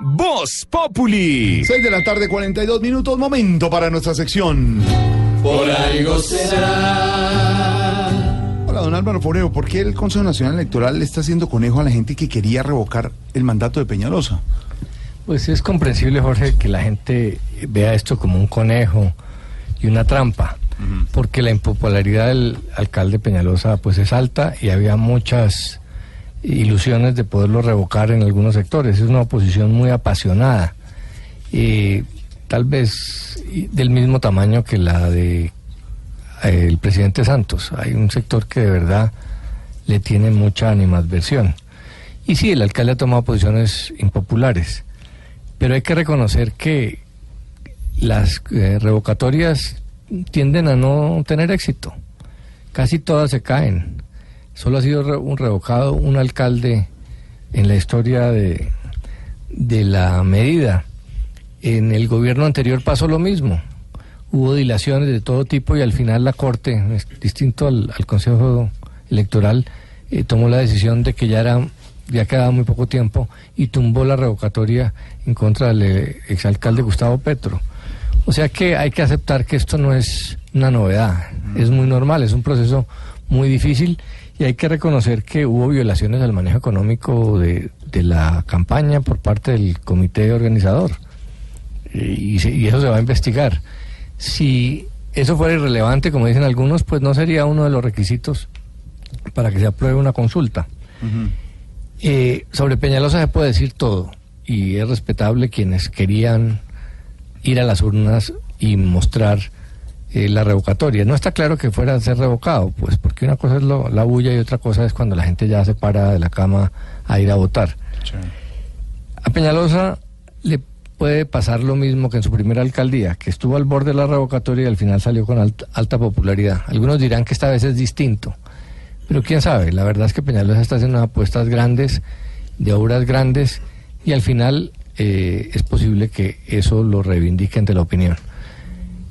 Voz Populi. 6 de la tarde, 42 minutos, momento para nuestra sección. Por algo será. Hola, don Álvaro Foreo, ¿por qué el Consejo Nacional Electoral le está haciendo conejo a la gente que quería revocar el mandato de Peñalosa? Pues es comprensible, Jorge, que la gente vea esto como un conejo y una trampa, porque la impopularidad del alcalde Peñalosa pues es alta y había muchas ilusiones de poderlo revocar en algunos sectores. Es una oposición muy apasionada, y tal vez del mismo tamaño que la de eh, el presidente Santos. Hay un sector que de verdad le tiene mucha animadversión. Y sí, el alcalde ha tomado posiciones impopulares, pero hay que reconocer que las eh, revocatorias tienden a no tener éxito. Casi todas se caen. Solo ha sido un revocado un alcalde en la historia de, de la medida. En el gobierno anterior pasó lo mismo. Hubo dilaciones de todo tipo y al final la Corte, distinto al, Consejo Electoral, eh, tomó la decisión de que ya era ya quedaba muy poco tiempo y tumbó la revocatoria en contra del eh, exalcalde Gustavo Petro. O sea que hay que aceptar que esto no es una novedad, es muy normal, es un proceso muy difícil y hay que reconocer que hubo violaciones al manejo económico de, la campaña por parte del comité organizador. Y, y, eso se va a investigar. Si eso fuera irrelevante, como dicen algunos, pues no sería uno de los requisitos para que se apruebe una consulta. Eh, sobre Peñalosa se puede decir todo, y es respetable quienes querían ir a las urnas y mostrar eh, la revocatoria. No está claro que fuera a ser revocado, pues porque una cosa es la bulla y otra cosa es cuando la gente ya se para de la cama a ir a votar. A Peñalosa le puede pasar lo mismo que en su primera alcaldía, que estuvo al borde de la revocatoria y al final salió con alta, popularidad. Algunos dirán que esta vez es distinto, pero quién sabe, la verdad es que Peñalosa está haciendo apuestas grandes, de obras grandes, y al final eh, es posible que eso lo reivindique ante la opinión.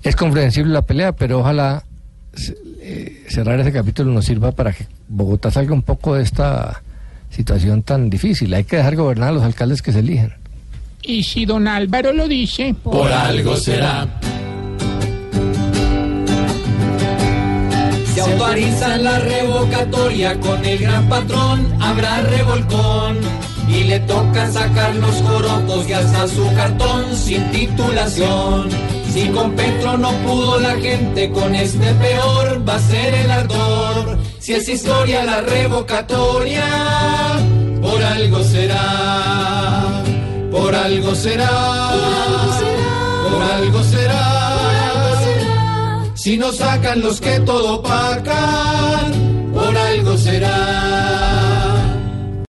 Es comprensible la pelea, pero ojalá eh, cerrar ese capítulo nos sirva para que Bogotá salga un poco de esta situación tan difícil. Hay que dejar gobernar a los alcaldes que se eligen. Y si don Álvaro lo dice, por, algo será. Se autoriza la revocatoria con el gran patrón, habrá revolcón. Y le toca sacar los corotos y hasta su cartón sin titulación. Si con Petro no pudo la gente, con este peor va a ser el ardor. Si es historia la revocatoria, por algo será, por algo será, por algo será. Si no sacan los que todo pagan